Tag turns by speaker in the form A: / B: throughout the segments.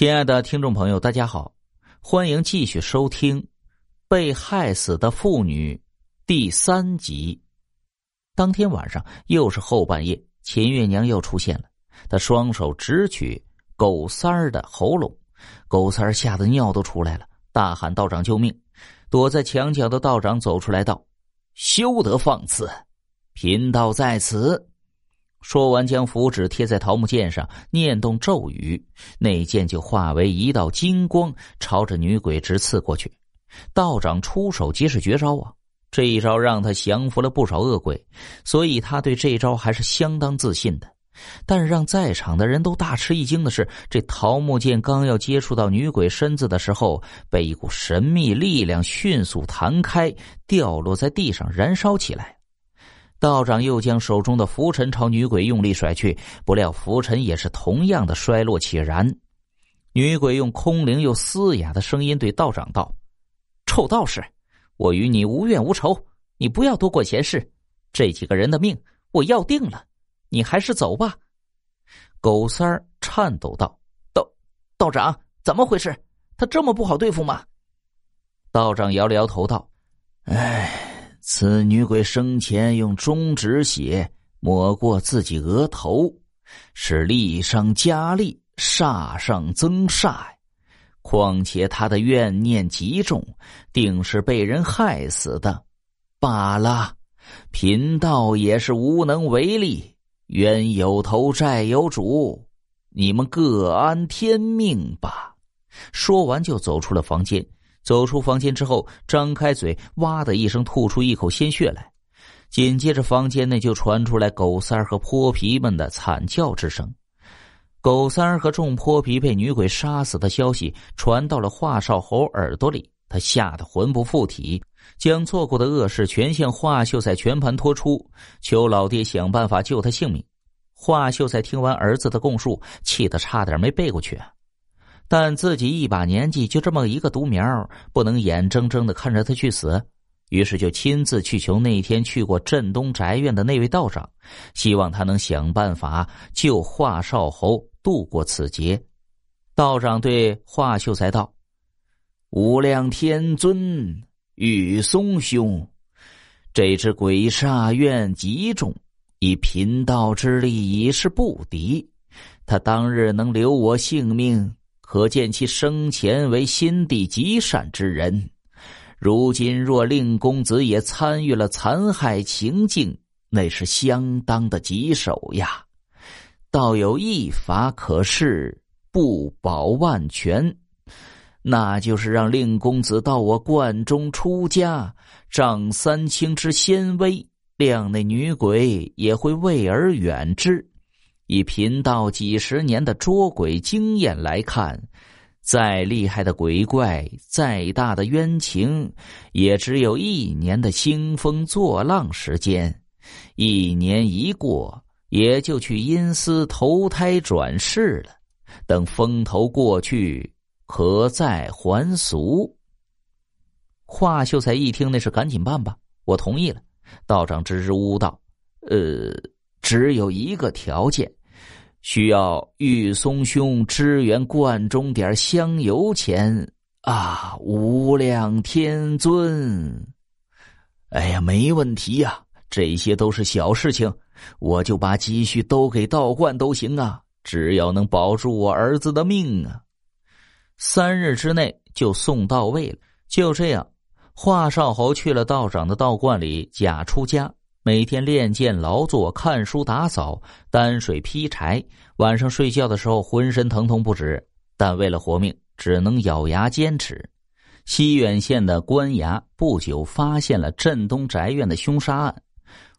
A: 亲爱的听众朋友，大家好，欢迎继续收听《被害死的妇女》第三集。当天晚上又是后半夜，秦月娘又出现了。她双手直取狗三儿的喉咙，狗三儿吓得尿都出来了，大喊：“道长救命！”躲在墙角的道长走出来道：“休得放肆！贫道在此。”说完，将符纸贴在桃木剑上，念动咒语，那剑就化为一道金光，朝着女鬼直刺过去。道长出手即是绝招啊！这一招让他降服了不少恶鬼，所以他对这一招还是相当自信的。但是让在场的人都大吃一惊的是，这桃木剑刚要接触到女鬼身子的时候，被一股神秘力量迅速弹开，掉落在地上，燃烧起来。道长又将手中的拂尘朝女鬼用力甩去，不料拂尘也是同样的衰落起燃。女鬼用空灵又嘶哑的声音对道长道：“臭道士，我与你无怨无仇，你不要多管闲事。这几个人的命我要定了，你还是走吧。”狗三儿颤抖道：“道道长，怎么回事？他这么不好对付吗？”道长摇了摇头道：“唉。”此女鬼生前用中指血抹过自己额头，是力上加力，煞上增煞。况且她的怨念极重，定是被人害死的。罢了，贫道也是无能为力。冤有头，债有主，你们各安天命吧。说完，就走出了房间。走出房间之后，张开嘴，哇的一声吐出一口鲜血来。紧接着，房间内就传出来狗三儿和泼皮们的惨叫之声。狗三儿和众泼皮被女鬼杀死的消息传到了华少侯耳朵里，他吓得魂不附体，将做过的恶事全向华秀才全盘托出，求老爹想办法救他性命。华秀才听完儿子的供述，气得差点没背过去。但自己一把年纪，就这么一个独苗，不能眼睁睁的看着他去死，于是就亲自去求那天去过镇东宅院的那位道长，希望他能想办法救华少侯度过此劫。道长对华秀才道：“无量天尊，雨松兄，这只鬼煞怨极重，以贫道之力已是不敌，他当日能留我性命。”可见其生前为心地极善之人，如今若令公子也参与了残害情境，那是相当的棘手呀。倒有一法可试，不保万全，那就是让令公子到我观中出家，仗三清之仙威，谅那女鬼也会畏而远之。以贫道几十年的捉鬼经验来看，再厉害的鬼怪，再大的冤情，也只有一年的兴风作浪时间。一年一过，也就去阴司投胎转世了。等风头过去，可再还俗。华秀才一听，那是赶紧办吧，我同意了。道长支支吾吾道：“呃，只有一个条件。”需要玉松兄支援罐中点香油钱啊！无量天尊，哎呀，没问题呀，这些都是小事情，我就把积蓄都给道观都行啊，只要能保住我儿子的命啊！三日之内就送到位了。就这样，华少侯去了道长的道观里假出家。每天练剑、劳作、看书、打扫、担水、劈柴，晚上睡觉的时候浑身疼痛不止，但为了活命，只能咬牙坚持。西远县的官衙不久发现了镇东宅院的凶杀案，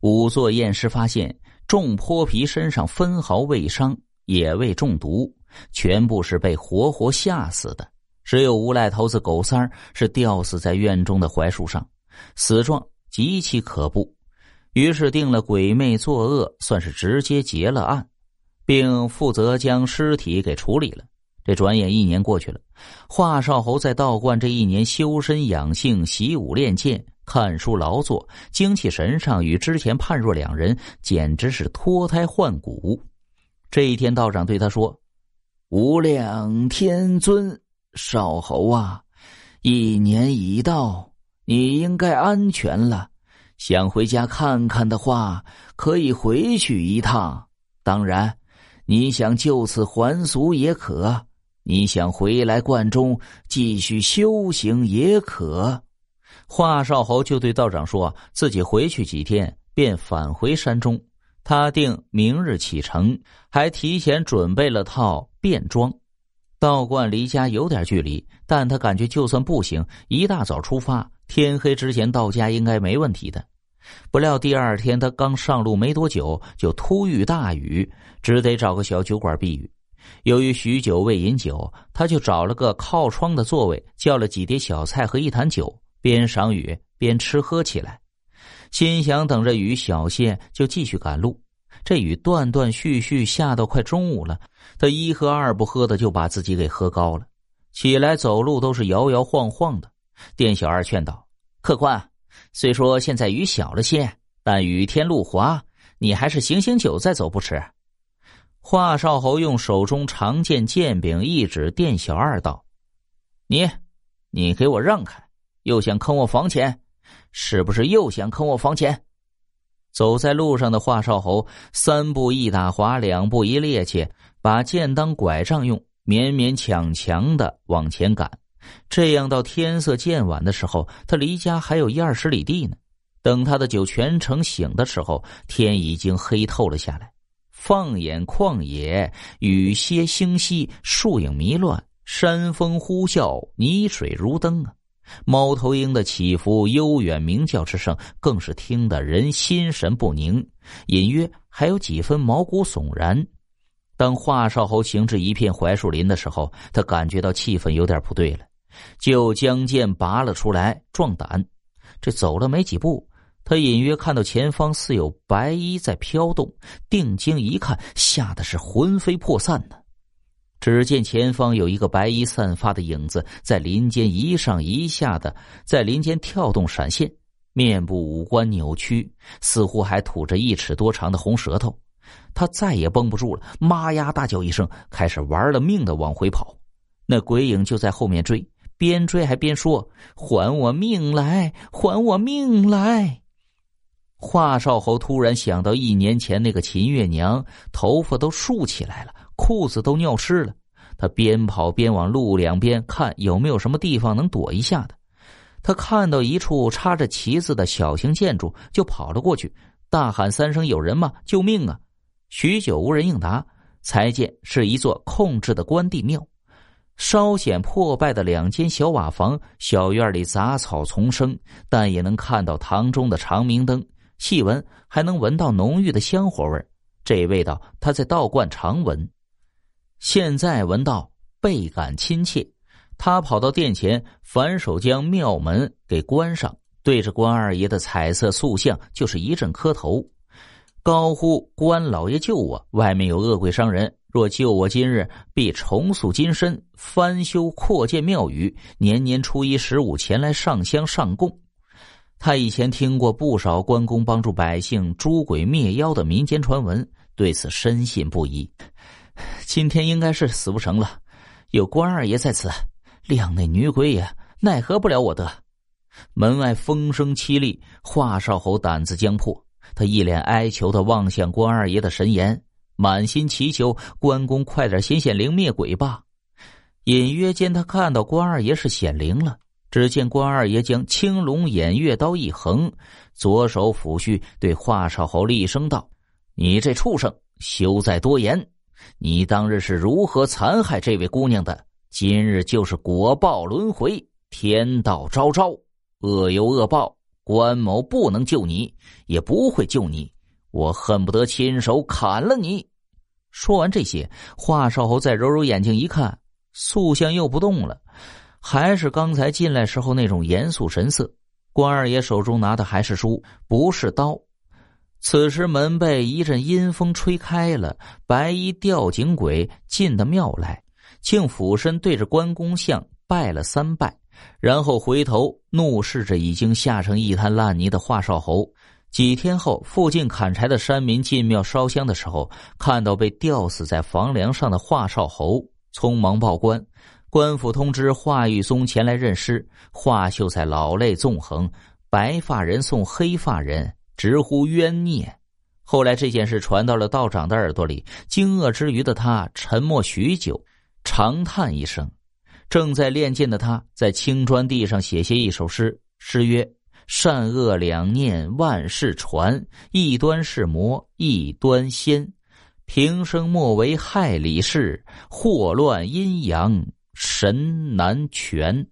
A: 仵作验尸发现，众泼皮身上分毫未伤，也未中毒，全部是被活活吓死的。只有无赖头子狗三儿是吊死在院中的槐树上，死状极其可怖。于是定了鬼魅作恶，算是直接结了案，并负责将尸体给处理了。这转眼一年过去了，华少侯在道观这一年修身养性、习武练剑、看书劳作，精气神上与之前判若两人，简直是脱胎换骨。这一天，道长对他说：“无量天尊，少侯啊，一年已到，你应该安全了。想回家看看的话，可以回去一趟。当然，你想就此还俗也可；你想回来观中继续修行也可。华少侯就对道长说：“自己回去几天，便返回山中。他定明日启程，还提前准备了套便装。道观离家有点距离，但他感觉就算步行，一大早出发。”天黑之前到家应该没问题的。不料第二天他刚上路没多久，就突遇大雨，只得找个小酒馆避雨。由于许久未饮酒，他就找了个靠窗的座位，叫了几碟小菜和一坛酒，边赏雨边吃喝起来。心想等着雨小些，就继续赶路。这雨断断续续下到快中午了，他一喝二不喝的就把自己给喝高了，起来走路都是摇摇晃晃的。店小二劝道：“客官，虽说现在雨小了些，但雨天路滑，你还是醒醒酒再走不迟。”华少侯用手中长剑剑柄一指店小二道：“你，你给我让开！又想坑我房钱，是不是又想坑我房钱？”走在路上的华少侯三步一打滑，两步一趔趄，把剑当拐杖用，勉勉强强的往前赶。这样到天色渐晚的时候，他离家还有一二十里地呢。等他的酒全程醒的时候，天已经黑透了下来。放眼旷野，雨歇星稀，树影迷乱，山风呼啸，泥水如灯啊！猫头鹰的起伏、悠远鸣叫之声，更是听得人心神不宁，隐约还有几分毛骨悚然。当华少侯行至一片槐树林的时候，他感觉到气氛有点不对了。就将剑拔了出来，壮胆。这走了没几步，他隐约看到前方似有白衣在飘动。定睛一看，吓得是魂飞魄散呢。只见前方有一个白衣散发的影子在林间一上一下的在林间跳动闪现，面部五官扭曲，似乎还吐着一尺多长的红舌头。他再也绷不住了，妈呀！大叫一声，开始玩了命的往回跑。那鬼影就在后面追。边追还边说：“还我命来！还我命来！”华少侯突然想到一年前那个秦月娘，头发都竖起来了，裤子都尿湿了。他边跑边往路两边看，有没有什么地方能躲一下的。他看到一处插着旗子的小型建筑，就跑了过去，大喊三声：“有人吗？救命啊！”许久无人应答，才见是一座空置的关帝庙。稍显破败的两间小瓦房，小院里杂草丛生，但也能看到堂中的长明灯。细闻还能闻到浓郁的香火味这味道他在道观常闻，现在闻到倍感亲切。他跑到殿前，反手将庙门给关上，对着关二爷的彩色塑像就是一阵磕头，高呼：“关老爷救我！外面有恶鬼伤人。”若救我今日，必重塑金身，翻修扩建庙宇，年年初一十五前来上香上供。他以前听过不少关公帮助百姓诛鬼灭妖的民间传闻，对此深信不疑。今天应该是死不成了，有关二爷在此，靓那女鬼也奈何不了我的。门外风声凄厉，华少侯胆子将破，他一脸哀求的望向关二爷的神颜。满心祈求关公快点显显灵灭鬼吧。隐约间，他看到关二爷是显灵了。只见关二爷将青龙偃月刀一横，左手抚须，对华少侯厉声道：“你这畜生，休再多言！你当日是如何残害这位姑娘的？今日就是果报轮回，天道昭昭，恶有恶报。关某不能救你，也不会救你。”我恨不得亲手砍了你！说完这些，华少侯再揉揉眼睛一看，塑像又不动了，还是刚才进来时候那种严肃神色。关二爷手中拿的还是书，不是刀。此时门被一阵阴风吹开了，白衣吊颈鬼进的庙来，竟俯身对着关公像拜了三拜，然后回头怒视着已经吓成一滩烂泥的华少侯。几天后，附近砍柴的山民进庙烧香的时候，看到被吊死在房梁上的华少侯，匆忙报官。官府通知华玉松前来认尸，华秀才老泪纵横，白发人送黑发人，直呼冤孽。后来这件事传到了道长的耳朵里，惊愕之余的他沉默许久，长叹一声。正在练剑的他，在青砖地上写下一首诗，诗曰：“善恶两念万事传，一端是魔，一端仙。平生莫为害理事，祸乱阴阳。”神难全。